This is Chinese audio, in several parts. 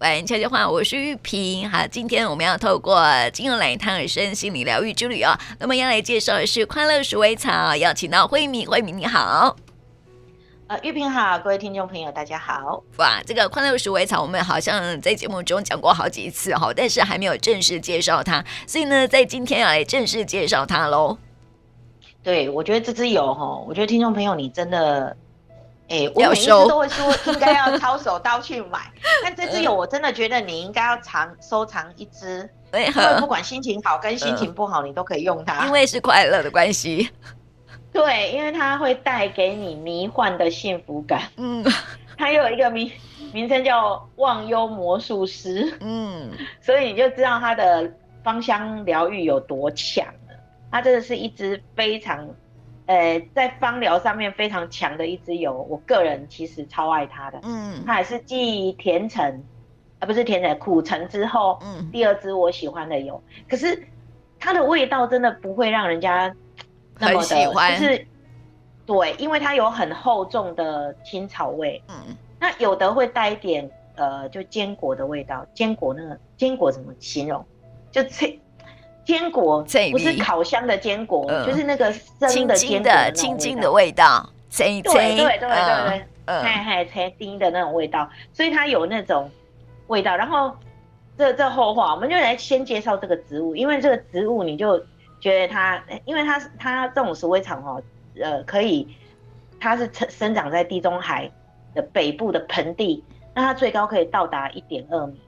玩悄悄话，我是玉萍。好，今天我们要透过精油来探身心理疗愈之旅哦。那么要来介绍的是快乐鼠尾草，邀请到慧敏，慧敏你好。呃，玉萍好，各位听众朋友大家好。哇，这个快乐鼠尾草我们好像在节目中讲过好几次哈，但是还没有正式介绍它，所以呢，在今天要来正式介绍它喽。对，我觉得这支油哈，我觉得听众朋友你真的。哎、欸，我每一次都会说应该要抄手刀去买，但这支油我真的觉得你应该要藏收藏一支，因为不管心情好跟心情不好，你都可以用它。因为是快乐的关系。对，因为它会带给你迷幻的幸福感。嗯，它有一个名名称叫忘忧魔术师。嗯，所以你就知道它的芳香疗愈有多强了。它真的是一支非常。呃，在芳疗上面非常强的一支油，我个人其实超爱它的。嗯，它也是继甜橙，啊不是甜橙，苦橙之后，嗯，第二支我喜欢的油。可是它的味道真的不会让人家那么的，喜欢就是对，因为它有很厚重的青草味。嗯，那有的会带一点呃，就坚果的味道。坚果那个坚果怎么形容？就脆。坚果不是烤箱的坚果，嗯、就是那个生的坚果，青青的味道，对对对对对，嗨嗨脆丁的那种味道，所以它有那种味道。然后这这后话，我们就来先介绍这个植物，因为这个植物你就觉得它，因为它它这种鼠尾草哦，呃，可以，它是生生长在地中海的北部的盆地，那它最高可以到达一点二米。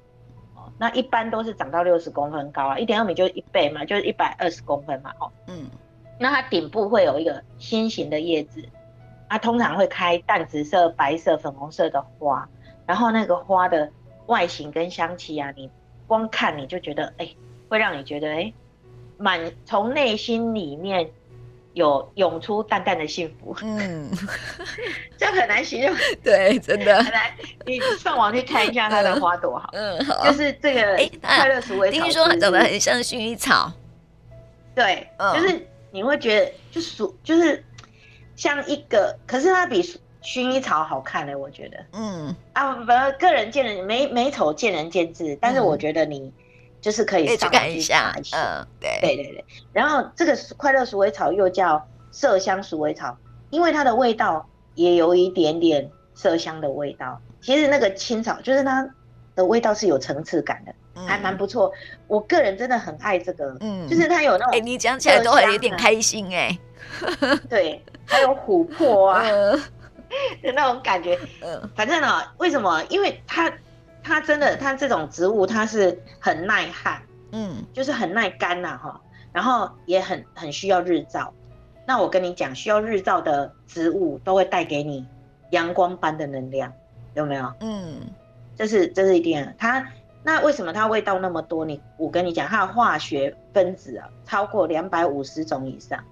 那一般都是长到六十公分高啊，一点二米就是一倍嘛，就是一百二十公分嘛，哦，嗯，那它顶部会有一个心形的叶子，它通常会开淡紫色、白色、粉红色的花，然后那个花的外形跟香气啊，你光看你就觉得，哎、欸，会让你觉得，哎、欸，满从内心里面。有涌出淡淡的幸福，嗯，这很难形容，对，真的。很难。你上网去看一下它的花朵，好，嗯，好，就是这个快乐鼠尾草，听说长得很像薰衣草，对，就是你会觉得就鼠就是像一个，可是它比薰衣草好看呢，我觉得，嗯。啊，反正个人见人美美丑见仁见智，但是我觉得你。就是可以上去看一下，嗯，对对对对。然后这个快乐鼠尾草又叫麝香鼠尾草，因为它的味道也有一点点麝香的味道。其实那个青草就是它的味道是有层次感的，嗯、还蛮不错。我个人真的很爱这个，嗯，就是它有那种，哎、欸，你讲起来都还有点开心哎、欸。对，还有琥珀啊，的、嗯、那种感觉。嗯，反正呢，为什么？因为它。它真的，它这种植物它是很耐旱，嗯，就是很耐干呐哈，然后也很很需要日照。那我跟你讲，需要日照的植物都会带给你阳光般的能量，有没有？嗯，这是这是一定的。它那为什么它味道那么多？你我跟你讲，它的化学分子啊，超过两百五十种以上，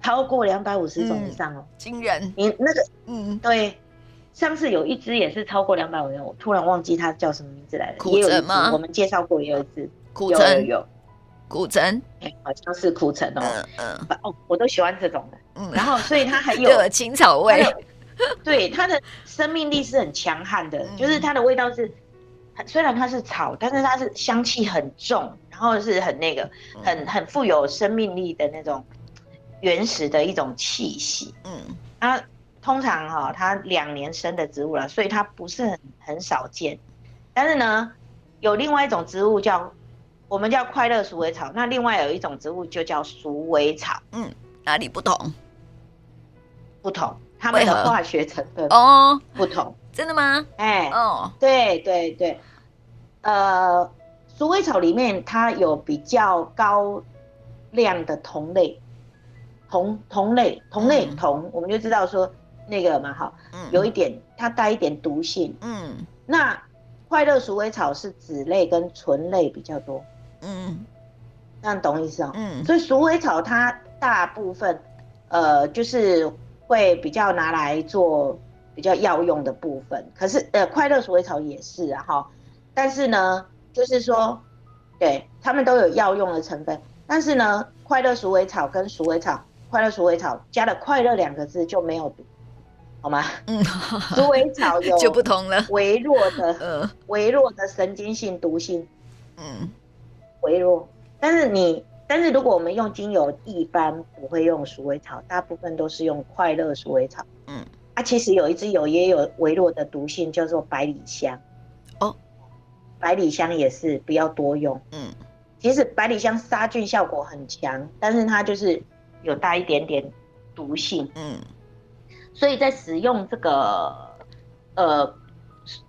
超过两百五十种以上哦，惊人！你那个，嗯，对。上次有一只也是超过两百五元，我突然忘记它叫什么名字来了。苦橙吗？我们介绍过也有一只苦橙，有，有，有苦橙，哎，好像是苦橙哦。嗯嗯。哦，我都喜欢这种的。嗯。然后，所以它还 有青草味。对，它的生命力是很强悍的，就是它的味道是，虽然它是草，但是它是香气很重，然后是很那个，很很富有生命力的那种原始的一种气息。嗯。啊。通常哈、哦，它两年生的植物了，所以它不是很很少见。但是呢，有另外一种植物叫我们叫快乐鼠尾草，那另外有一种植物就叫鼠尾草。嗯，哪里不同？不同，它们的化学成分哦不同。真的吗？哎、欸，哦，对对对，呃，鼠尾草里面它有比较高量的同类，同同类同类酮，嗯、我们就知道说。那个蛮好，嗯，有一点它带一点毒性，嗯，那快乐鼠尾草是脂类跟醇类比较多，嗯，这样懂意思哦，嗯，所以鼠尾草它大部分，呃，就是会比较拿来做比较药用的部分，可是呃，快乐鼠尾草也是啊哈，但是呢，就是说，对，他们都有药用的成分，但是呢，快乐鼠尾草跟鼠尾草，快乐鼠尾草加了“快乐”两个字就没有毒。好吗？嗯，鼠尾草有 就不同了，微弱的，呃，微弱的神经性毒性，嗯，微弱。但是你，但是如果我们用精油，一般不会用鼠尾草，大部分都是用快乐鼠尾草。嗯，啊，其实有一支油也有微弱的毒性，叫做百里香。哦，百里香也是不要多用。嗯，其实百里香杀菌效果很强，但是它就是有带一点点毒性。嗯。所以在使用这个呃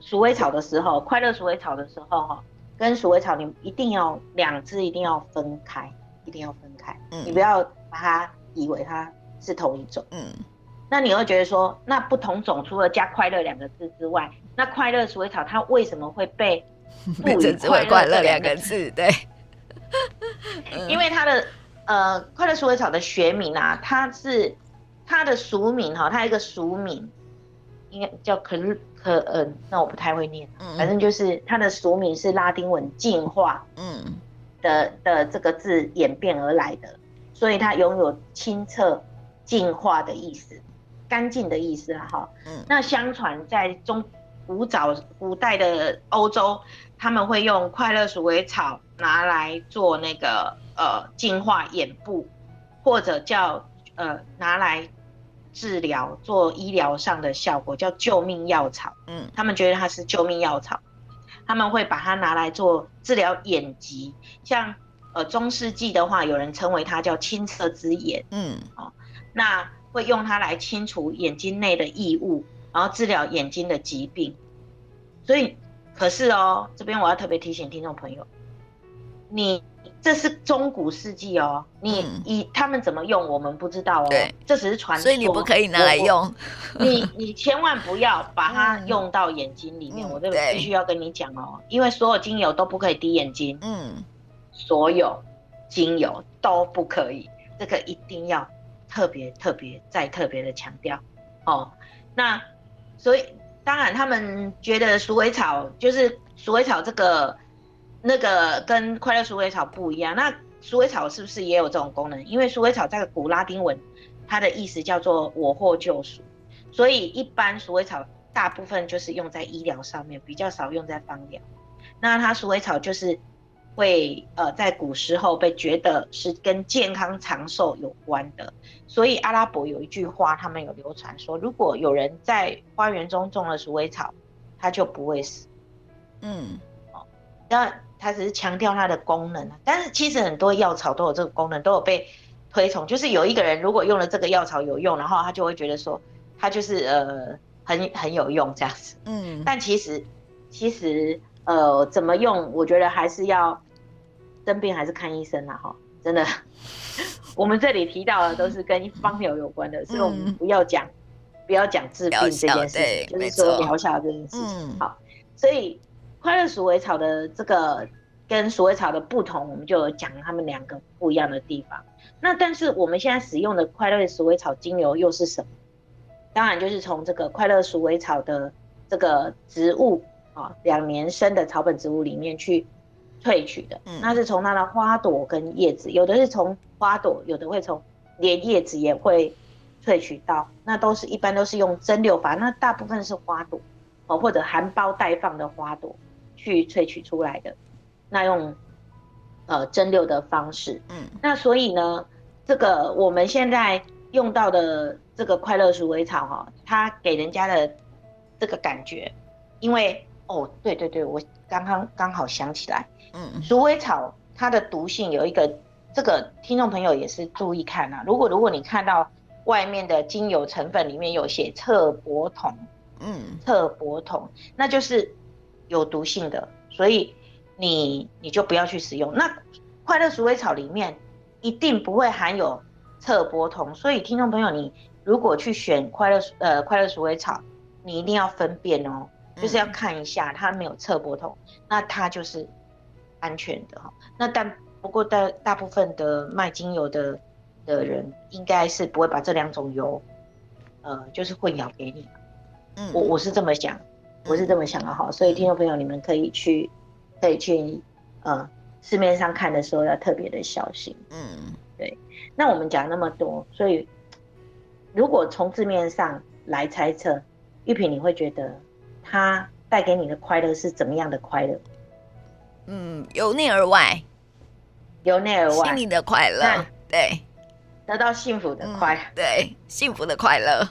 鼠尾草的时候，快乐鼠尾草的时候哈，跟鼠尾草你一定要两只一定要分开，一定要分开。嗯，你不要把它以为它是同一种。嗯，那你会觉得说，那不同种除了加快乐两个字之外，那快乐鼠尾草它为什么会被 赋予快乐两个字？对，因为它的呃快乐鼠尾草的学名啊，它是。它的俗名哈，它一个俗名，应该叫可可嗯，那我不太会念，反正就是它的俗名是拉丁文“进化”嗯的的这个字演变而来的，所以它拥有清澈、净化的意思，干净的意思哈。嗯，那相传在中古早古代的欧洲，他们会用快乐鼠尾草拿来做那个呃净化眼部，或者叫呃拿来。治疗做医疗上的效果叫救命药草，嗯，他们觉得它是救命药草，他们会把它拿来做治疗眼疾，像呃中世纪的话，有人称为它叫清澈之眼，嗯，哦，那会用它来清除眼睛内的异物，然后治疗眼睛的疾病。所以，可是哦，这边我要特别提醒听众朋友，你。这是中古世纪哦，你以他们怎么用，我们不知道哦。对，这只是传说，所以你不可以拿来用。你你千万不要把它用到眼睛里面，嗯、我这边必须要跟你讲哦，因为所有精油都不可以滴眼睛。嗯，所有精油都不可以，这个一定要特别特别再特别的强调哦。那所以当然他们觉得鼠尾草就是鼠尾草这个。那个跟快乐鼠尾草不一样，那鼠尾草是不是也有这种功能？因为鼠尾草在古拉丁文，它的意思叫做“我获救赎”，所以一般鼠尾草大部分就是用在医疗上面，比较少用在芳疗。那它鼠尾草就是会呃在古时候被觉得是跟健康长寿有关的，所以阿拉伯有一句话，他们有流传说，如果有人在花园中种了鼠尾草，他就不会死。嗯，那。它只是强调它的功能，但是其实很多药草都有这个功能，都有被推崇。就是有一个人如果用了这个药草有用，然后他就会觉得说，他就是呃很很有用这样子。嗯，但其实其实呃怎么用，我觉得还是要生病还是看医生啦哈。真的，我们这里提到的都是跟方疗有关的，嗯、所以我们不要讲不要讲治病这件事情，就是说疗效这件事情。嗯、好，所以。快乐鼠尾草的这个跟鼠尾草的不同，我们就讲它们两个不一样的地方。那但是我们现在使用的快乐鼠尾草精油又是什么？当然就是从这个快乐鼠尾草的这个植物啊，两年生的草本植物里面去萃取的。嗯，那是从它的花朵跟叶子，有的是从花朵，有的会从连叶子也会萃取到。那都是一般都是用蒸馏法，那大部分是花朵哦，或者含苞待放的花朵。去萃取出来的，那用呃蒸馏的方式，嗯，那所以呢，这个我们现在用到的这个快乐鼠尾草哈，它给人家的这个感觉，因为哦，对对对，我刚刚刚好想起来，嗯，鼠尾草它的毒性有一个，这个听众朋友也是注意看啊，如果如果你看到外面的精油成分里面有写侧柏酮，嗯，侧柏酮，那就是。有毒性的，所以你你就不要去使用。那快乐鼠尾草里面一定不会含有侧柏酮，所以听众朋友，你如果去选快乐呃快乐鼠尾草，你一定要分辨哦，就是要看一下它没有侧柏酮，那它就是安全的哈。那但不过大大部分的卖精油的的人，应该是不会把这两种油呃就是混淆给你。嗯，我我是这么想。我是这么想的哈，所以听众朋友，你们可以去，可以去，呃，市面上看的时候要特别的小心。嗯，对。那我们讲那么多，所以如果从字面上来猜测，玉萍，你会觉得它带给你的快乐是怎么样的快乐？嗯，由内而外，由内而外，心里的快乐，对，得到幸福的快乐，嗯，对，幸福的快乐。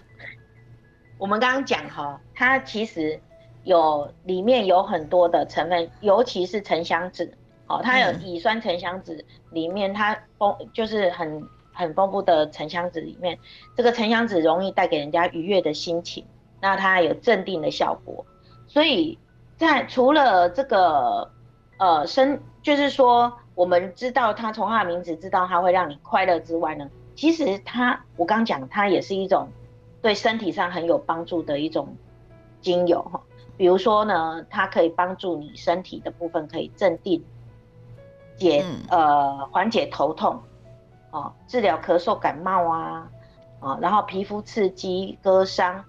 我们刚刚讲哈，它其实有里面有很多的成分，尤其是沉香脂，哦，它有乙酸沉香脂，里面它丰就是很很丰富的沉香脂里面，这个沉香脂容易带给人家愉悦的心情，那它有镇定的效果，所以在除了这个呃生，就是说我们知道它从它的名字知道它会让你快乐之外呢，其实它我刚讲它也是一种。对身体上很有帮助的一种精油哈，比如说呢，它可以帮助你身体的部分可以镇定、解呃缓解头痛，哦，治疗咳嗽感冒啊，啊，然后皮肤刺激割伤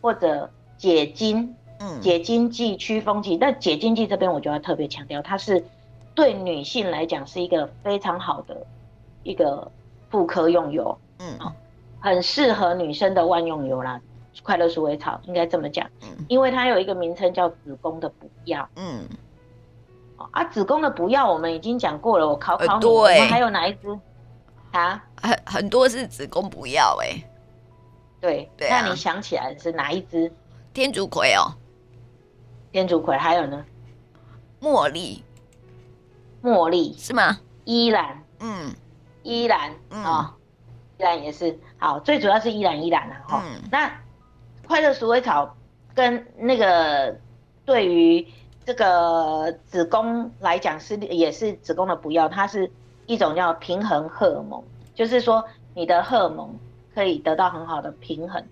或者解痉，嗯，解经剂驱风剂。但解经剂这边我就要特别强调，它是对女性来讲是一个非常好的一个妇科用油，嗯。很适合女生的万用油啦，快乐鼠尾草应该这么讲，嗯，因为它有一个名称叫子宫的补药，嗯，啊，子宫的补药我们已经讲过了，我考考你，我们还有哪一支？啊，很很多是子宫补药哎，对，对啊，那你想起来是哪一支？天竺葵哦，天竺葵，还有呢？茉莉，茉莉。是吗？依兰，嗯，依兰，嗯。哦依兰也是。好，最主要是依兰依兰啊哈。嗯、那快乐鼠尾草跟那个对于这个子宫来讲是也是子宫的补药，它是一种叫平衡荷尔蒙，就是说你的荷尔蒙可以得到很好的平衡。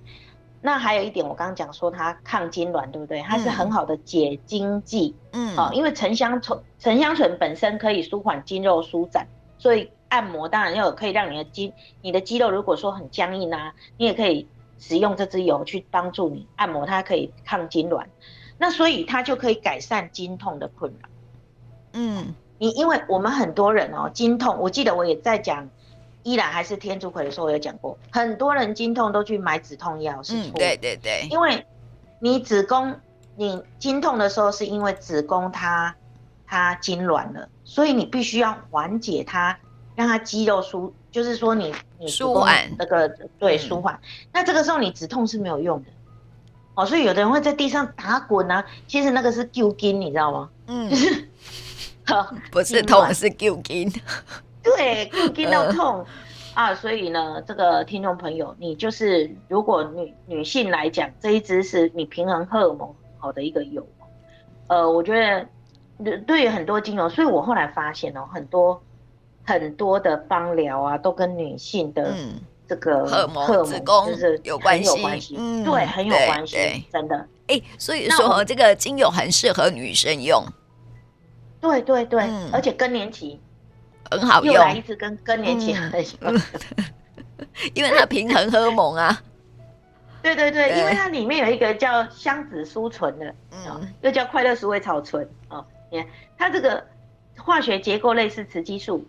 那还有一点，我刚刚讲说它抗痉挛，对不对？它是很好的解痉剂。嗯。好，因为沉香醇沉香醇本身可以舒缓筋肉舒展，所以。按摩当然要有可以让你的肌，你的肌肉如果说很僵硬啊，你也可以使用这支油去帮助你按摩，它可以抗痉挛，那所以它就可以改善经痛的困扰。嗯，你因为我们很多人哦，经痛，我记得我也在讲依然还是天竺葵的时候，我有讲过，很多人经痛都去买止痛药，是错的。对对对，因为你子宫你经痛的时候，是因为子宫它它痉挛了，所以你必须要缓解它。让它肌肉舒，就是说你你舒缓那个对舒缓，那这个时候你止痛是没有用的，哦，所以有的人会在地上打滚啊，其实那个是揪筋，你知道吗？嗯，就是，不是痛是揪筋，对，揪筋都痛。啊，所以呢，这个听众朋友，你就是如果女女性来讲，这一支是你平衡荷尔蒙好的一个油，呃，我觉得对于很多精油，所以我后来发现哦，很多。很多的芳疗啊，都跟女性的这个荷尔蒙、子宫就是有关系，嗯，对，很有关系，真的。哎，所以说这个精油很适合女生用。对对对，而且更年期很好用，又来一次跟更年期很喜欢，因为它平衡荷尔蒙啊。对对对，因为它里面有一个叫香子舒醇的，嗯，又叫快乐鼠尾草醇哦。你看它这个化学结构类似雌激素。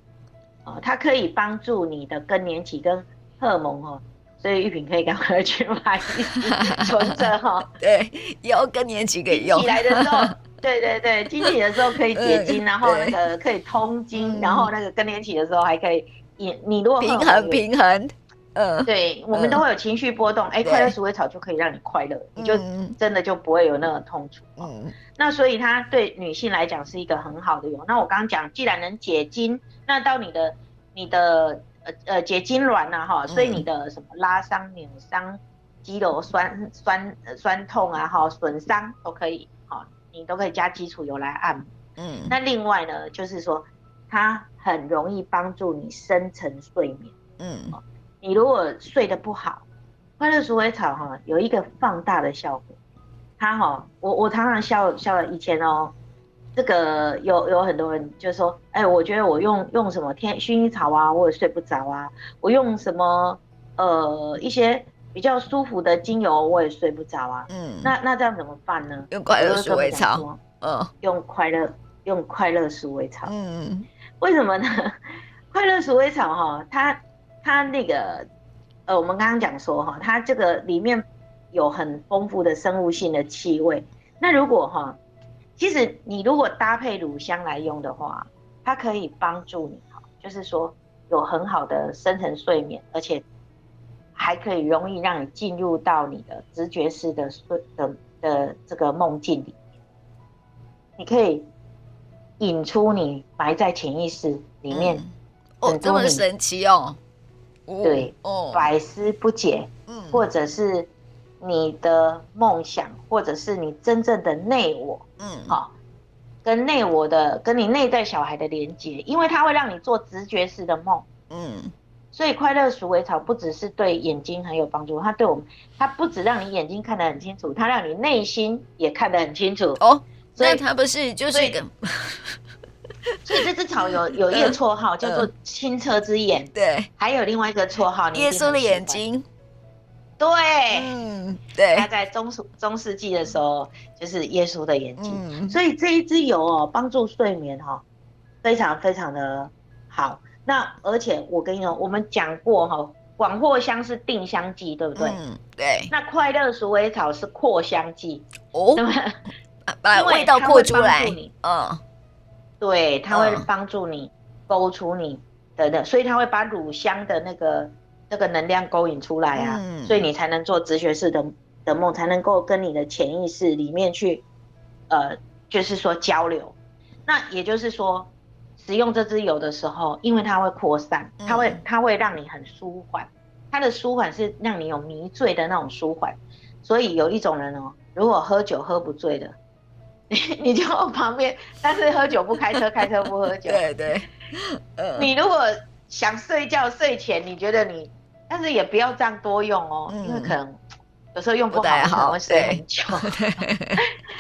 哦，它可以帮助你的更年期跟荷尔蒙哦，所以玉萍可以赶快去买 存着哈。对，有更年期可以用。起来的时候，对对对，经期的时候可以解经，然后那个可以通经，然后那个更年期的时候还可以，你你如果平衡平衡，嗯，对，我们都会有情绪波动，哎，快乐鼠尾草就可以让你快乐，你就真的就不会有那个痛楚。嗯，那所以它对女性来讲是一个很好的油。那我刚刚讲，既然能解经。那到你的你的呃呃解痙攣呐哈，所以你的什么拉伤、扭伤、肌肉酸酸酸痛啊哈，损伤都可以哈，你都可以加基础油来按摩。嗯，那另外呢，就是说它很容易帮助你深层睡眠。嗯，你如果睡得不好，快乐鼠尾草哈有一个放大的效果。它哈，我我常常笑笑以前哦。这个有有很多人就说，哎，我觉得我用用什么天薰衣草啊，我也睡不着啊。我用什么呃一些比较舒服的精油，我也睡不着啊。嗯，那那这样怎么办呢？用快乐鼠尾草。嗯，用快乐用快乐鼠尾草。嗯，为什么呢？快乐鼠尾草哈，它它那个呃，我们刚刚讲说哈，它这个里面有很丰富的生物性的气味。那如果哈，其实你如果搭配乳香来用的话，它可以帮助你哈，就是说有很好的深层睡眠，而且还可以容易让你进入到你的直觉式的睡的的这个梦境里面。你可以引出你埋在潜意识里面、嗯、哦，这么神奇哦。对哦，百思不解，嗯，或者是你的梦想，或者是你真正的内我，嗯，好，跟内我的，跟你内在小孩的连接，因为它会让你做直觉式的梦，嗯，所以快乐鼠尾草不只是对眼睛很有帮助，它对我们，它不止让你眼睛看得很清楚，它让你内心也看得很清楚哦。所以它不是就是一个。所以这只草有 有一个绰号叫做清澈之眼，对，还有另外一个绰号耶稣的眼睛，对，嗯，对，他在中中世纪的时候就是耶稣的眼睛，所以这一支油哦，帮助睡眠哈，非常非常的好。那而且我跟你说，我们讲过哈，广藿香是定香剂，对不对？嗯，对。那快乐鼠尾草是扩香剂。哦，把味道扩出来，嗯。对，它会帮助你勾出你的那，所以它会把乳香的那个那个能量勾引出来啊，嗯、所以你才能做直觉式的的梦，才能够跟你的潜意识里面去，呃，就是说交流。那也就是说，使用这支油的时候，因为它会扩散，它会它会让你很舒缓，它的舒缓是让你有迷醉的那种舒缓。所以有一种人哦，如果喝酒喝不醉的。你就旁边，但是喝酒不开车，开车不喝酒。对 对，呃、你如果想睡觉，睡前你觉得你，但是也不要这样多用哦，嗯、因为可能有时候用不好，可能会睡很久。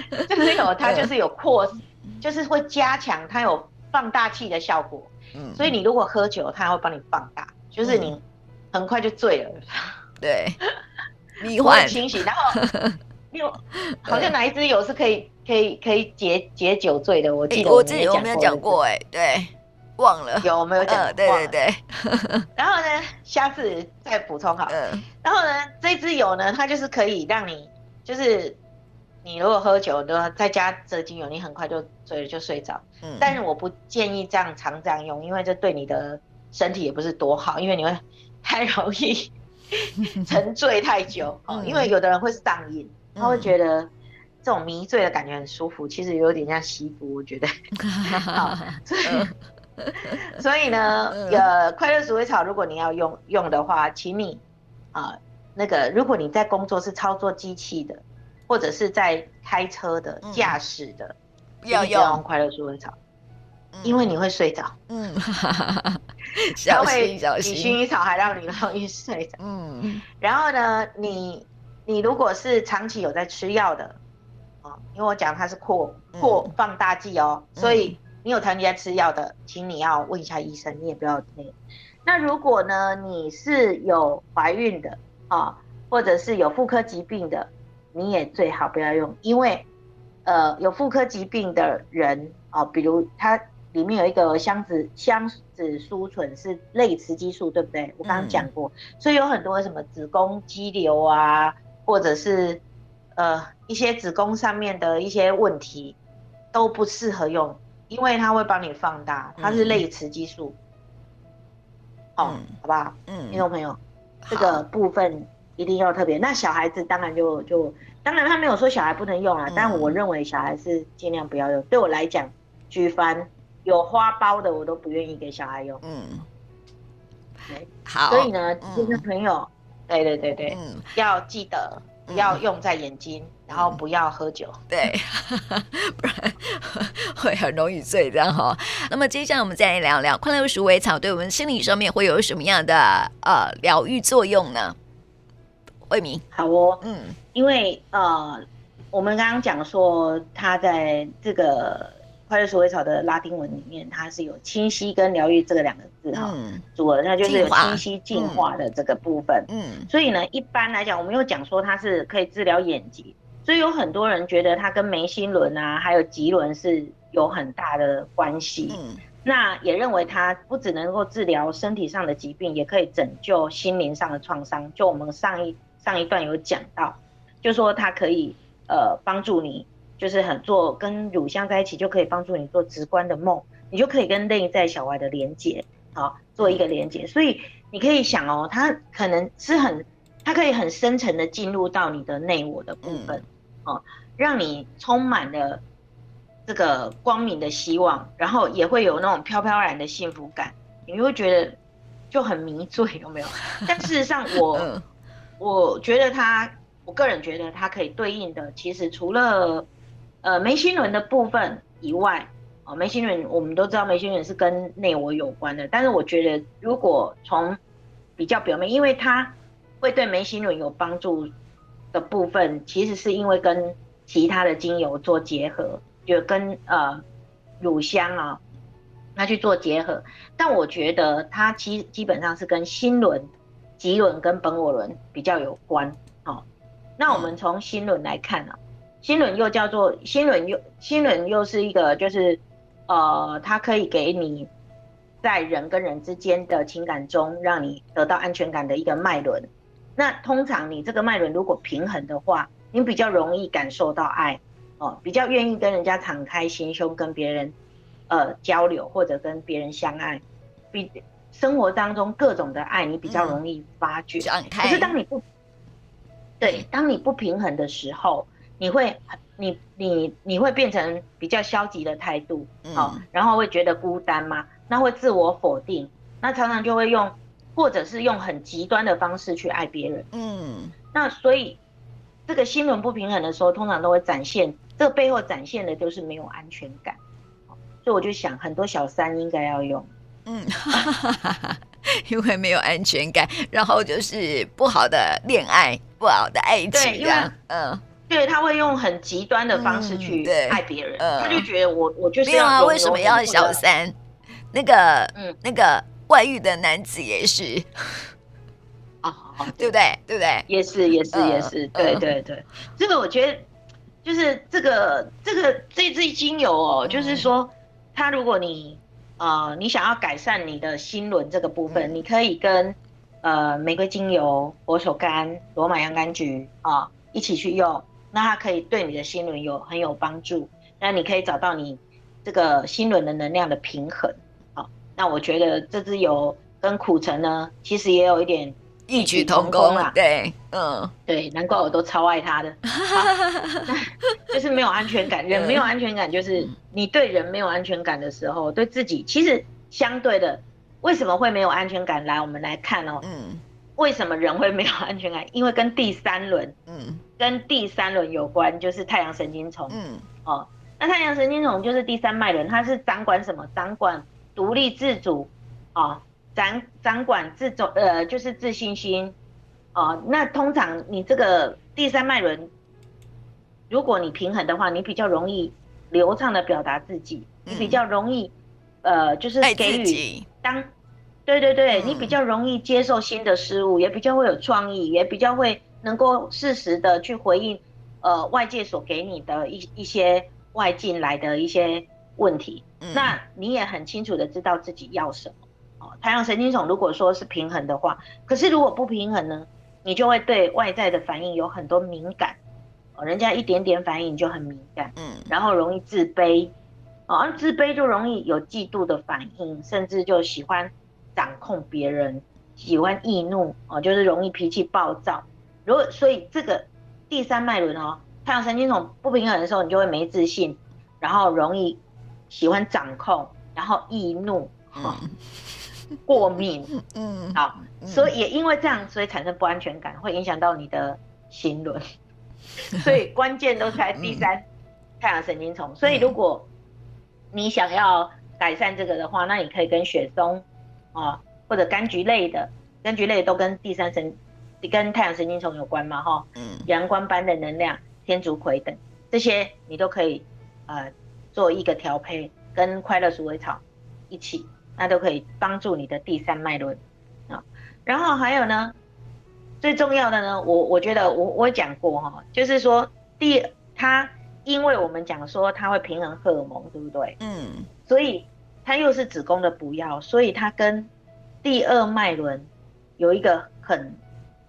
对，就是有它就是有扩，就是会加强它有放大器的效果。嗯，所以你如果喝酒，它会帮你放大，就是你很快就醉了。对，迷幻。清醒，然后又 好像哪一支油是可以。可以可以解解酒醉的，我记得我之前有没有讲过？哎，对，忘了有没有讲？对对对。然后呢，下次再补充好。嗯。然后呢，这支油呢，它就是可以让你，就是你如果喝酒的再加这精油，你很快就醉了，就睡着。嗯。但是我不建议这样常这样用，因为这对你的身体也不是多好，因为你会太容易沉醉太久。哦。因为有的人会上瘾，他会觉得。这种迷醉的感觉很舒服，其实有点像吸毒，我觉得。好，所以，所以呢，呃，快乐鼠尾草，如果你要用用的话，请你啊、呃，那个，如果你在工作是操作机器的，或者是在开车的驾驶的，不要用快乐鼠尾草，因为你会睡着。嗯，小心小心，比薰衣草还让你容易睡着。嗯，然后呢，你你如果是长期有在吃药的。因为我讲它是扩扩放大剂哦，嗯、所以你有长期在吃药的，请你要问一下医生，你也不要那。那如果呢，你是有怀孕的啊，或者是有妇科疾病的，你也最好不要用，因为呃有妇科疾病的人啊，比如它里面有一个香子香子苏醇是类雌激素，对不对？我刚刚讲过，嗯、所以有很多什么子宫肌瘤啊，或者是。呃，一些子宫上面的一些问题都不适合用，因为它会帮你放大，它是类雌激素。嗯、哦，好不好？嗯，听众朋友，这个部分一定要特别。那小孩子当然就就，当然他没有说小孩不能用啊，嗯、但我认为小孩是尽量不要用。对我来讲，举凡有花苞的我都不愿意给小孩用。嗯，好。所以呢，听众朋友，嗯、对对对对，嗯、要记得。不要用在眼睛，嗯、然后不要喝酒，对，不然会很容易醉，这样哈。那么接下来我们再来聊聊快乐鼠尾草对我们心理上面会有什么样的呃疗愈作用呢？慧敏，好哦，嗯，因为呃，我们刚刚讲说它在这个。快乐鼠尾草的拉丁文里面，它是有清晰跟疗愈这个两个字哈，嗯主要它就是有清晰净化的这个部分。嗯，所以呢，一般来讲，我们又讲说它是可以治疗眼疾，所以有很多人觉得它跟眉心轮啊，还有棘轮是有很大的关系。嗯，那也认为它不只能够治疗身体上的疾病，也可以拯救心灵上的创伤。就我们上一上一段有讲到，就说它可以呃帮助你，就是很做跟乳香在一起就可以帮助你做直观的梦，你就可以跟内在小孩的连接，好做一个连接。所以你可以想哦，它可能是很，它可以很深层的进入到你的内我的部分，哦，让你充满了这个光明的希望，然后也会有那种飘飘然的幸福感，你会觉得就很迷醉，有没有？但事实上我。我觉得它，我个人觉得它可以对应的，其实除了呃眉心轮的部分以外，哦，眉心轮我们都知道眉心轮是跟内我有关的，但是我觉得如果从比较表面，因为它会对眉心轮有帮助的部分，其实是因为跟其他的精油做结合，就跟呃乳香啊，它去做结合，但我觉得它基基本上是跟心轮。脐轮跟本我轮比较有关，好，那我们从心轮来看啊，心轮又叫做心轮又心轮又是一个就是，呃，它可以给你在人跟人之间的情感中，让你得到安全感的一个脉轮。那通常你这个脉轮如果平衡的话，你比较容易感受到爱，哦，比较愿意跟人家敞开心胸，跟别人呃交流或者跟别人相爱，比。生活当中各种的爱，你比较容易发掘。嗯、可是当你不，对，当你不平衡的时候，你会，你你你会变成比较消极的态度，好、嗯，然后会觉得孤单吗？那会自我否定，那常常就会用，或者是用很极端的方式去爱别人。嗯，那所以这个心轮不平衡的时候，通常都会展现，这个背后展现的就是没有安全感。所以我就想，很多小三应该要用。嗯，因为没有安全感，然后就是不好的恋爱，不好的爱情，这样，嗯，对，他会用很极端的方式去爱别人，嗯，他就觉得我我就是没有啊，为什么要小三？那个，嗯，那个外遇的男子也是，哦，对不对？对不对？也是，也是，也是，对对对，这个我觉得就是这个这个这支精油哦，就是说，它如果你。呃，你想要改善你的心轮这个部分，嗯、你可以跟呃玫瑰精油、佛手柑、罗马洋甘菊啊、呃、一起去用，那它可以对你的心轮有很有帮助。那你可以找到你这个心轮的能量的平衡。好、呃，那我觉得这支油跟苦橙呢，其实也有一点。异曲同工啦，对，嗯，对，难怪我都超爱它的，就是没有安全感，人没有安全感，就是你对人没有安全感的时候，对自己其实相对的，为什么会没有安全感？来，我们来看哦，嗯，为什么人会没有安全感？因为跟第三轮，嗯，跟第三轮有关，就是太阳神经丛，嗯，哦，那太阳神经丛就是第三脉轮，它是掌管什么？掌管独立自主，啊。掌掌管自主，呃，就是自信心，哦、呃，那通常你这个第三脉轮，如果你平衡的话，你比较容易流畅的表达自己，嗯、你比较容易，呃，就是给予当，对对对，嗯、你比较容易接受新的事物，也比较会有创意，也比较会能够适时的去回应，呃，外界所给你的一一些外进来的一些问题，嗯、那你也很清楚的知道自己要什么。哦太阳神经丛如果说是平衡的话，可是如果不平衡呢，你就会对外在的反应有很多敏感，哦，人家一点点反应你就很敏感，嗯，然后容易自卑，哦，而自卑就容易有嫉妒的反应，甚至就喜欢掌控别人，喜欢易怒，哦，就是容易脾气暴躁。如果所以这个第三脉轮哦，太阳神经丛不平衡的时候，你就会没自信，然后容易喜欢掌控，然后易怒，哦。嗯过敏，嗯，好，所以也因为这样，所以产生不安全感，会影响到你的心轮，所以关键都在第三太阳神经丛。所以如果你想要改善这个的话，那你可以跟雪松啊，或者柑橘类的，柑橘类都跟第三神跟太阳神经丛有关嘛，哈，嗯，阳光般的能量、天竺葵等这些，你都可以呃做一个调配，跟快乐鼠尾草一起。那都可以帮助你的第三脉轮啊，然后还有呢，最重要的呢，我我觉得我我讲过哈，就是说第它，因为我们讲说它会平衡荷尔蒙，对不对？嗯，所以它又是子宫的补药，所以它跟第二脉轮有一个很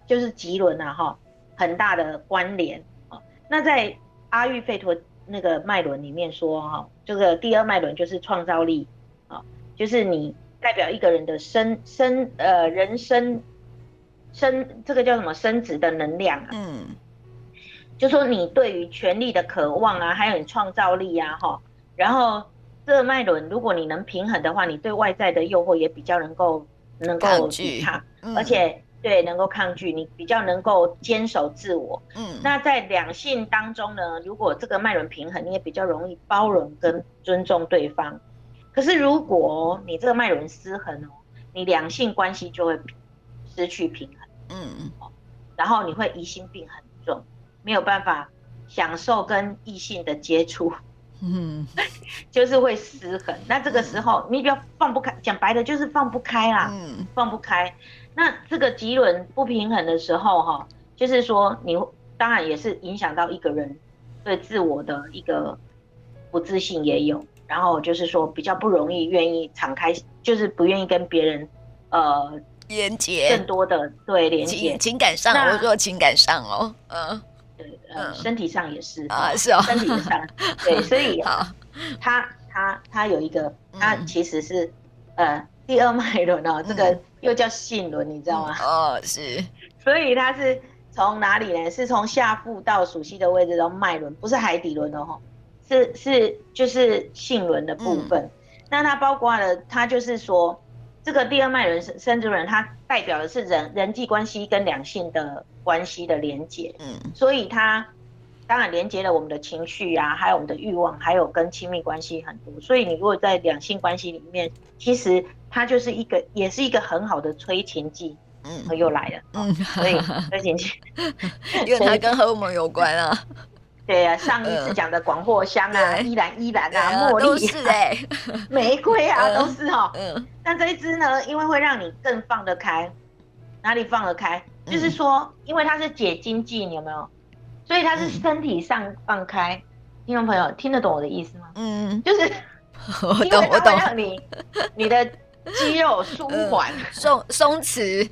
就是棘轮啊哈，很大的关联啊。那在阿育吠陀那个脉轮里面说哈，这个第二脉轮就是创造力啊，就是你代表一个人的生生呃人生生这个叫什么？生殖的能量啊，嗯，就说你对于权力的渴望啊，还有你创造力啊哈，然后这个脉轮如果你能平衡的话，你对外在的诱惑也比较能够能够抵抗，嗯、而且。对，能够抗拒，你比较能够坚守自我。嗯，那在两性当中呢，如果这个脉轮平衡，你也比较容易包容跟尊重对方。可是如果你这个脉轮失衡哦，你两性关系就会失去平衡。嗯嗯，然后你会疑心病很重，没有办法享受跟异性的接触。嗯，就是会失衡。那这个时候你比较放不开，讲白的就是放不开啦。嗯，放不开。那这个脐轮不平衡的时候，哈，就是说你当然也是影响到一个人对自我的一个不自信也有，然后就是说比较不容易愿意敞开，就是不愿意跟别人呃连接更多的对连接情感上，我说情感上哦，嗯，对，呃，身体上也是啊，是哦，身体上对，所以他他他有一个，他其实是呃。第二脉轮哦，这个又叫性轮，你知道吗？哦，是。所以它是从哪里呢？是从下腹到属膝的位置，然后脉轮，不是海底轮哦，是是就是性轮的部分。嗯、那它包括了，它就是说，这个第二脉人生殖轮，它代表的是人人际关系跟两性的关系的连结。嗯，所以它。当然连接了我们的情绪啊，还有我们的欲望，还有跟亲密关系很多。所以你如果在两性关系里面，其实它就是一个，也是一个很好的催情剂。嗯，又来了。嗯，所以催情剂，因为它跟荷尔蒙有关啊。对啊，上一次讲的广藿香啊，依兰依兰啊，茉莉都是哎，玫瑰啊，都是哦。嗯。那这一支呢，因为会让你更放得开，哪里放得开？就是说，因为它是解经剂，你有没有？所以它是身体上放开，嗯、听众朋友听得懂我的意思吗？嗯，就是 我懂，我懂。让你你的肌肉舒缓、松松弛，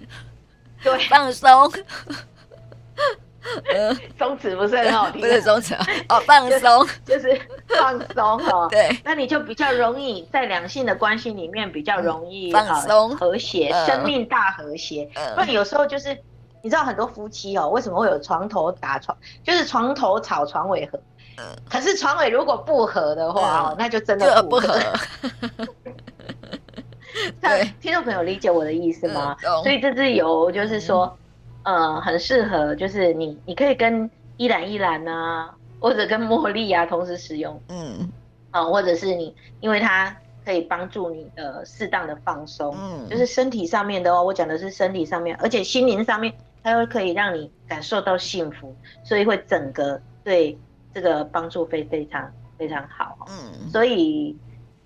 对，放松。松弛不是很好听，不是松弛哦，放松 就是放松哦。对，那你就比较容易在两性的关系里面比较容易放松、和谐，生命大和谐。不然有时候就是。你知道很多夫妻哦，为什么会有床头打床，就是床头吵床尾和。嗯。可是床尾如果不和的话哦，那就真的不和。对，听众朋友理解我的意思吗？所以这支油就是说，呃，很适合，就是你你可以跟依兰依兰啊，或者跟茉莉啊同时使用。嗯。啊，或者是你，因为它可以帮助你的适当的放松。嗯。就是身体上面的哦，我讲的是身体上面，而且心灵上面。它又可以让你感受到幸福，所以会整个对这个帮助非非常非常好。嗯，所以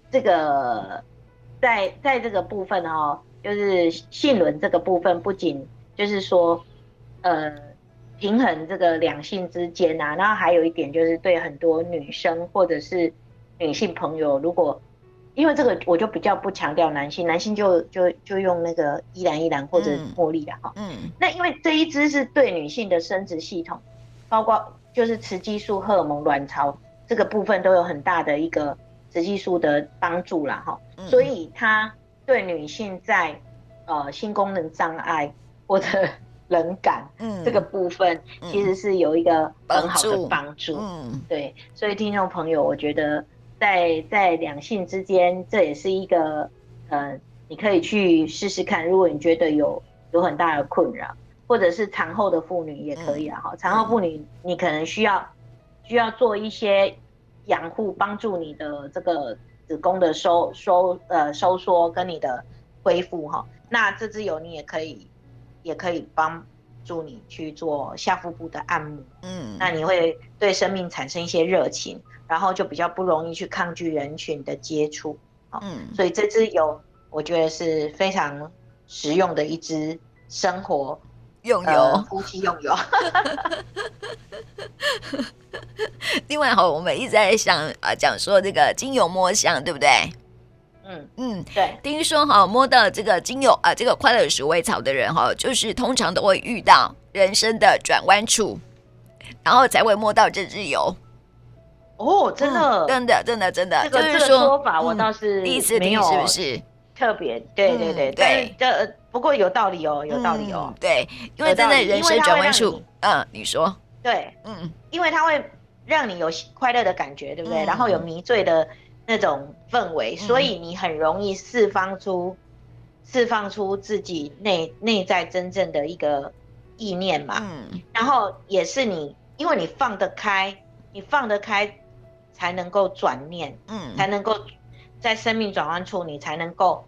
这个在在这个部分哦，就是性轮这个部分，不仅就是说呃平衡这个两性之间啊，然后还有一点就是对很多女生或者是女性朋友，如果因为这个，我就比较不强调男性，男性就就就用那个依兰依兰或者茉莉的哈。嗯。那因为这一支是对女性的生殖系统，包括就是雌激素、荷尔蒙、卵巢这个部分都有很大的一个雌激素的帮助啦哈。嗯。所以它对女性在呃性功能障碍 或者冷感嗯这个部分，其实是有一个很好的帮助。嗯。对，所以听众朋友，我觉得。在在两性之间，这也是一个呃，你可以去试试看。如果你觉得有有很大的困扰，或者是产后的妇女也可以啊。哈、嗯，产后妇女你可能需要需要做一些养护，帮助你的这个子宫的收收呃收缩跟你的恢复哈。那这支油你也可以也可以帮助你去做下腹部的按摩，嗯，那你会对生命产生一些热情。然后就比较不容易去抗拒人群的接触，嗯，所以这支油我觉得是非常实用的一支生活用油，呃、夫妻用油。另外哈，我们一直在想啊，讲说这个精油摸香，对不对？嗯嗯，对。听说哈，摸到这个精油啊，这个快乐鼠尾草的人哈，就是通常都会遇到人生的转弯处，然后才会摸到这支油。哦，真的，嗯、真的，真的，真的，这个就是说，说法我倒是第一次听，是不是？特别，对对对、嗯、对，这不过有道理哦，有道理哦，嗯、对，因为真的人生转弯处，嗯，你说，对，嗯，因为它会让你有快乐的感觉，对不对？嗯、然后有迷醉的那种氛围，嗯、所以你很容易释放出释放出自己内内在真正的一个意念嘛，嗯，然后也是你，因为你放得开，你放得开。才能够转念，嗯，才能够在生命转弯处，你才能够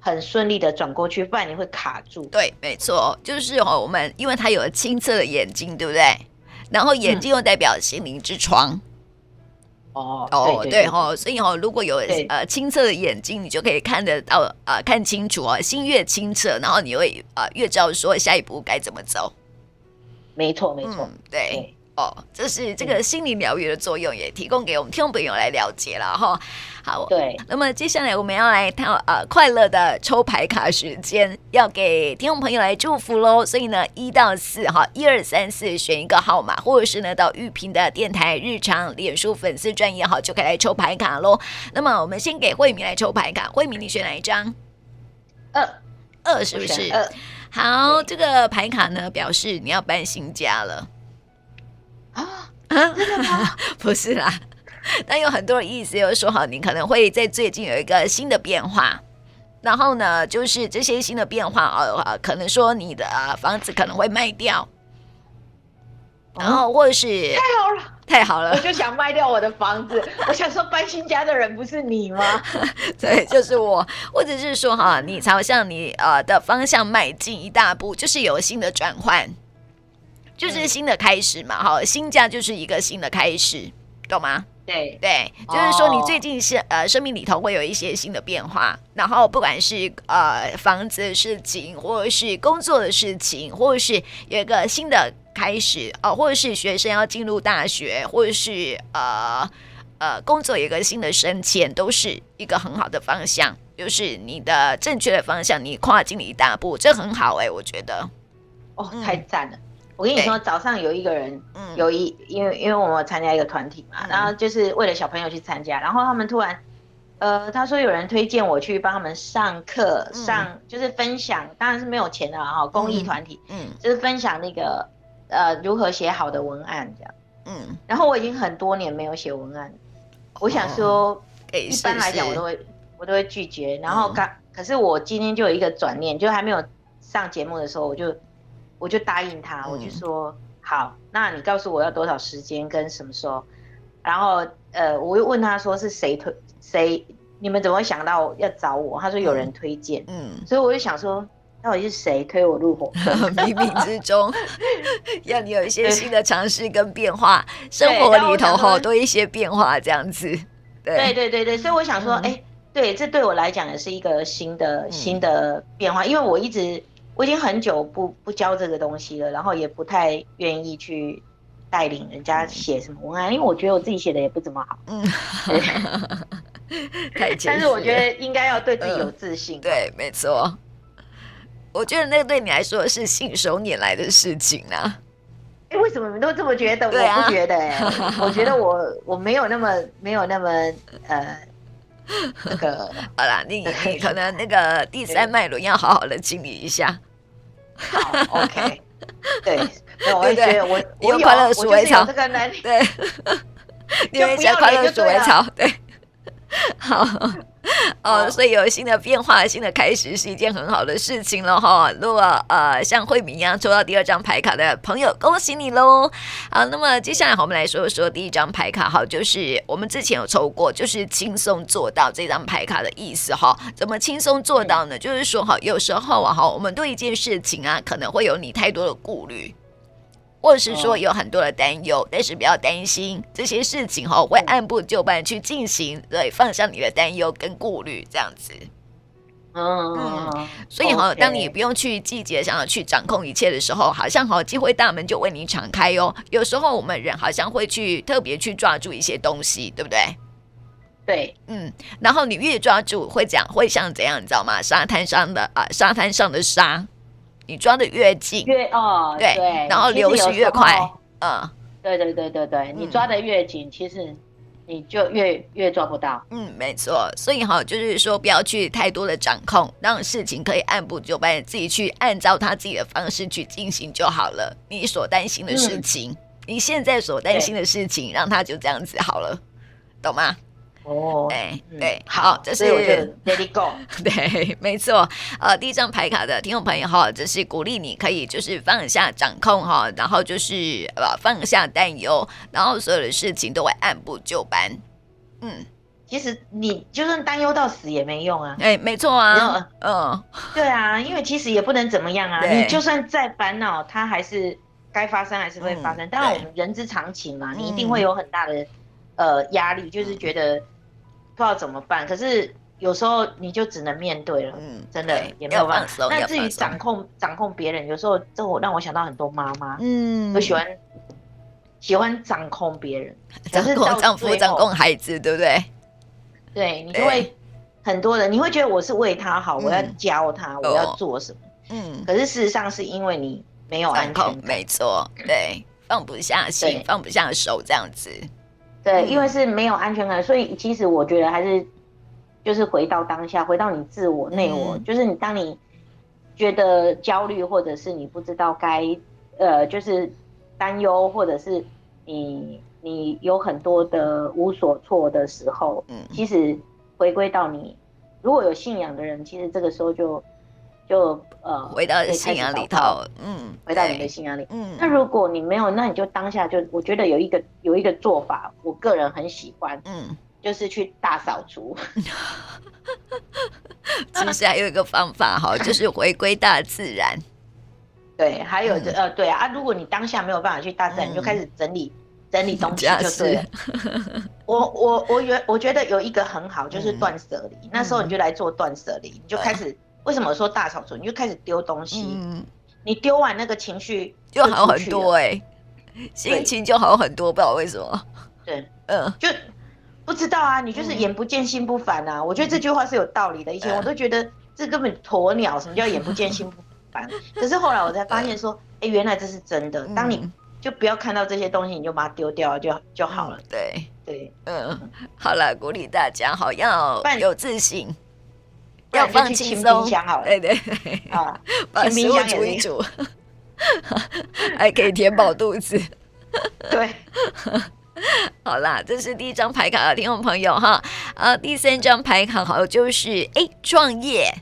很顺利的转过去，不然你会卡住。对，没错，就是哦，我们因为它有了清澈的眼睛，对不对？然后眼睛又代表心灵之窗。哦哦，对哦，所以哦，如果有呃清澈的眼睛，你就可以看得到呃看清楚哦，心越清澈，然后你会呃越知道说下一步该怎么走。没错，没错，对。哦，这是这个心理疗愈的作用，也提供给我们听众朋友来了解了哈。好，对。那么接下来我们要来谈呃快乐的抽牌卡时间，要给听众朋友来祝福喽。所以呢，一到四哈，一二三四选一个号码，或者是呢到玉屏的电台日常脸书粉丝专页号就可以来抽牌卡喽。那么我们先给慧敏来抽牌卡，慧敏你选哪一张？二二是不是？好，这个牌卡呢表示你要搬新家了。啊？啊！真的吗？不是啦，但有很多的意思，就是说哈，你可能会在最近有一个新的变化，然后呢，就是这些新的变化啊，可能说你的房子可能会卖掉，然后或者是太好了，太好了，我就想卖掉我的房子，我想说搬新家的人不是你吗？对，就是我，或者是说哈，你朝向你呃的方向迈进一大步，就是有新的转换。就是新的开始嘛，哈、嗯，新家就是一个新的开始，懂吗？对。对，就是说你最近是呃生命里头会有一些新的变化，然后不管是呃房子的事情，或者是工作的事情，或者是有一个新的开始哦、呃，或者是学生要进入大学，或者是呃呃工作有一个新的升迁，都是一个很好的方向，就是你的正确的方向，你跨进了一大步，这很好哎、欸，我觉得，哦，太赞了。我跟你说，早上有一个人，有一因为因为我们参加一个团体嘛，然后就是为了小朋友去参加，然后他们突然，呃，他说有人推荐我去帮他们上课，上就是分享，当然是没有钱的哈，公益团体，嗯，就是分享那个呃如何写好的文案这样，嗯，然后我已经很多年没有写文案，我想说，一般来讲我都会我都会拒绝，然后刚可是我今天就有一个转念，就还没有上节目的时候我就。我就答应他，我就说、嗯、好，那你告诉我要多少时间跟什么时候，然后呃，我又问他说是谁推谁，你们怎么会想到要找我？他说有人推荐，嗯，所以我就想说到底是谁推我入伙？冥冥之中要你有一些新的尝试跟变化，生活里头好多一些变化这样子。对对对对对，所以我想说，哎、嗯欸，对，这对我来讲也是一个新的、嗯、新的变化，因为我一直。我已经很久不不教这个东西了，然后也不太愿意去带领人家写什么文案，因为我觉得我自己写的也不怎么好。嗯，太但是我觉得应该要对自己有自信。对，没错。我觉得那个对你来说是信手拈来的事情啊。哎，为什么你们都这么觉得？我不觉得哎，我觉得我我没有那么没有那么呃。那个好啦，你你可能那个第三脉轮要好好的清理一下。好，OK，对，我会觉得我我有快乐鼠尾草，这个能力，对，你会讲快乐鼠尾草，对，好。哦，所以有新的变化、新的开始是一件很好的事情了哈。如果呃像慧敏一样抽到第二张牌卡的朋友，恭喜你喽！好，那么接下来我们来说说第一张牌卡哈，就是我们之前有抽过，就是轻松做到这张牌卡的意思哈。怎么轻松做到呢？就是说哈，有时候啊哈，我们对一件事情啊，可能会有你太多的顾虑。或者是说有很多的担忧，但是不要担心这些事情哈，会按部就班去进行，对，放下你的担忧跟顾虑，这样子。嗯，所以哈，当你不用去积极想要去掌控一切的时候，好像哈，机会大门就为你敞开哦。有时候我们人好像会去特别去抓住一些东西，对不对？对，嗯，然后你越抓住，会讲会像怎样，你知道吗？沙滩上的啊，沙滩上的沙。你抓的越紧，越哦，对，对然后流失越快，嗯，对对对对对，你抓的越紧，嗯、其实你就越越抓不到。嗯，没错。所以哈，就是说不要去太多的掌控，让事情可以按部就班，自己去按照他自己的方式去进行就好了。你所担心的事情，嗯、你现在所担心的事情，让他就这样子好了，懂吗？哦，对对，好，这是 Let it go，对，没错，呃，第一张牌卡的听众朋友哈，这是鼓励你可以就是放下掌控哈，然后就是呃放下担忧，然后所有的事情都会按部就班。嗯，其实你就算担忧到死也没用啊，哎，没错啊，嗯，对啊，因为其实也不能怎么样啊，你就算再烦恼，它还是该发生还是会发生，当然我们人之常情嘛，你一定会有很大的呃压力，就是觉得。不知道怎么办，可是有时候你就只能面对了，嗯，真的也没有办法。那至于掌控掌控别人，有时候这我让我想到很多妈妈，嗯，都喜欢喜欢掌控别人，掌控丈夫、掌控孩子，对不对？对，你就会很多人，你会觉得我是为他好，我要教他，我要做什么，嗯，可是事实上是因为你没有安全，没错，对，放不下心，放不下手，这样子。对，因为是没有安全感，所以其实我觉得还是就是回到当下，回到你自我内我，嗯、就是你当你觉得焦虑，或者是你不知道该呃，就是担忧，或者是你你有很多的无所措的时候，嗯，其实回归到你如果有信仰的人，其实这个时候就。就呃，回到信仰里头，嗯，回到你的信仰里，嗯。那如果你没有，那你就当下就，我觉得有一个有一个做法，我个人很喜欢，嗯，就是去大扫除。其实还有一个方法哈，就是回归大自然。对，还有这呃，对啊，如果你当下没有办法去大自然，你就开始整理整理东西就对了。我我我觉我觉得有一个很好，就是断舍离。那时候你就来做断舍离，你就开始。为什么说大扫除？你就开始丢东西，嗯、你丢完那个情绪就好很多哎、欸，心情就好很多，不知道为什么。对，嗯，就不知道啊，你就是眼不见心不烦啊。嗯、我觉得这句话是有道理的。以前我都觉得这根本鸵鸟，什么叫眼不见心不烦？可是后来我才发现说，哎、欸，原来这是真的。当你就不要看到这些东西，你就把它丢掉就就好了。嗯、对对，嗯，好了，鼓励大家好，要有自信。要放轻松，对对对，啊，把食物煮一煮，还可以填饱肚子。对，好啦，这是第一张牌卡的听众朋友哈。啊，第三张牌卡好就是哎，创业。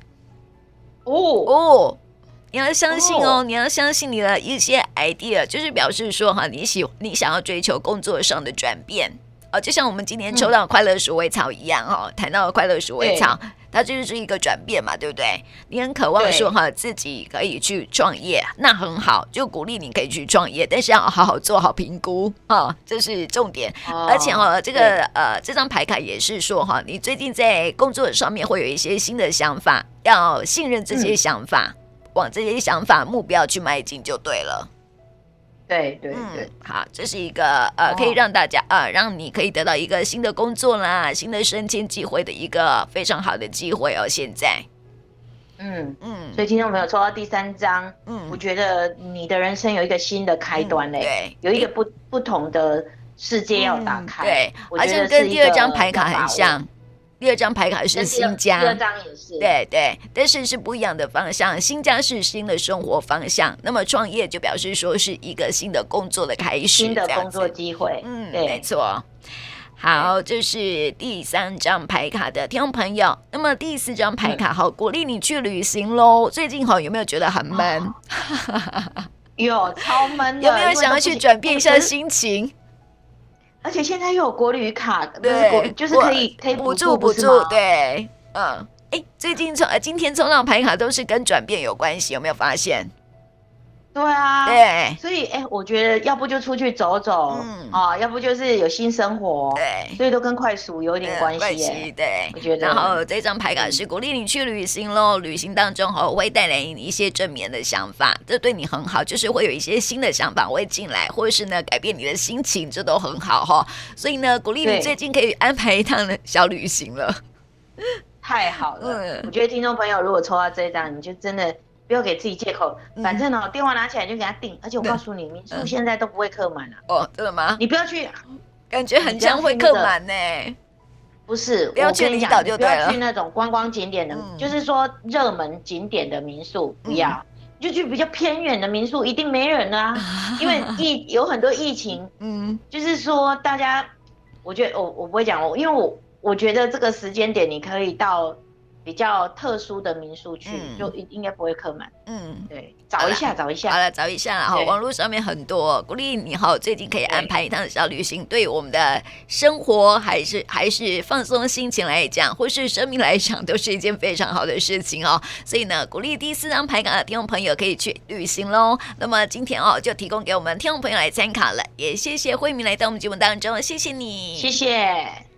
哦哦，你要相信哦，你要相信你的一些 idea，就是表示说哈，你喜你想要追求工作上的转变。哦，就像我们今天抽到快乐鼠尾草一样哦，谈到快乐鼠尾草。它就是一个转变嘛，对不对？你很渴望说哈，自己可以去创业，那很好，就鼓励你可以去创业，但是要好好做好评估啊，这是重点。哦、而且哈，这个呃，这张牌卡也是说哈，你最近在工作上面会有一些新的想法，要信任这些想法，嗯、往这些想法目标去迈进就对了。对对对、嗯，好，这是一个呃，可以让大家呃，让你可以得到一个新的工作啦，新的升迁机会的一个非常好的机会哦。现在，嗯嗯，所以听众朋友抽到第三张，嗯，我觉得你的人生有一个新的开端嘞，对，有一个不不同的世界要打开，对，而且跟第二张牌卡很像。第二张牌卡是新家，第二张也是，对对，但是是不一样的方向。新家是新的生活方向，那么创业就表示说是一个新的工作的开始，新的工作机会。嗯，对没错。好，这是第三张牌卡的听众朋友。那么第四张牌卡，好，鼓励你去旅行喽。最近好，有没有觉得很闷？有，超闷的。有没有想要去转变一下 心情？而且现在又有国旅卡，对，国就是可以可以补助补助，对，嗯，哎，最近冲呃今天抽到牌卡都是跟转变有关系，有没有发现？对啊，对，所以哎，我觉得要不就出去走走，嗯啊，要不就是有新生活，对，所以都跟快速有点关系，对，我觉得。然后这张牌卡是鼓励你去旅行喽，旅行当中哈会带来你一些正面的想法，这对你很好，就是会有一些新的想法会进来，或者是呢改变你的心情，这都很好哈。所以呢，鼓励你最近可以安排一趟的小旅行了，太好了。我觉得听众朋友如果抽到这张，你就真的。不要给自己借口。反正呢，电话拿起来就给他订。而且我告诉你，民宿现在都不会客满了。哦，真的吗？你不要去，感觉很像会客满呢。不是，不要去离岛就对了。不要去那种观光景点的，就是说热门景点的民宿不要，就去比较偏远的民宿，一定没人啊。因为疫有很多疫情，嗯，就是说大家，我觉得我我不会讲我，因为我我觉得这个时间点你可以到。比较特殊的民宿去，嗯、就应应该不会客满。嗯，对，找一下，找一下，好了，找一下。好，网络上面很多鼓励你哈，最近可以安排一趟小旅行，对我们的生活还是还是放松心情来讲，或是生命来讲，都是一件非常好的事情哦。所以呢，鼓励第四张牌卡的听众朋友可以去旅行喽。那么今天哦，就提供给我们听众朋友来参考了，也谢谢慧明来到我们节目当中，谢谢你，谢谢。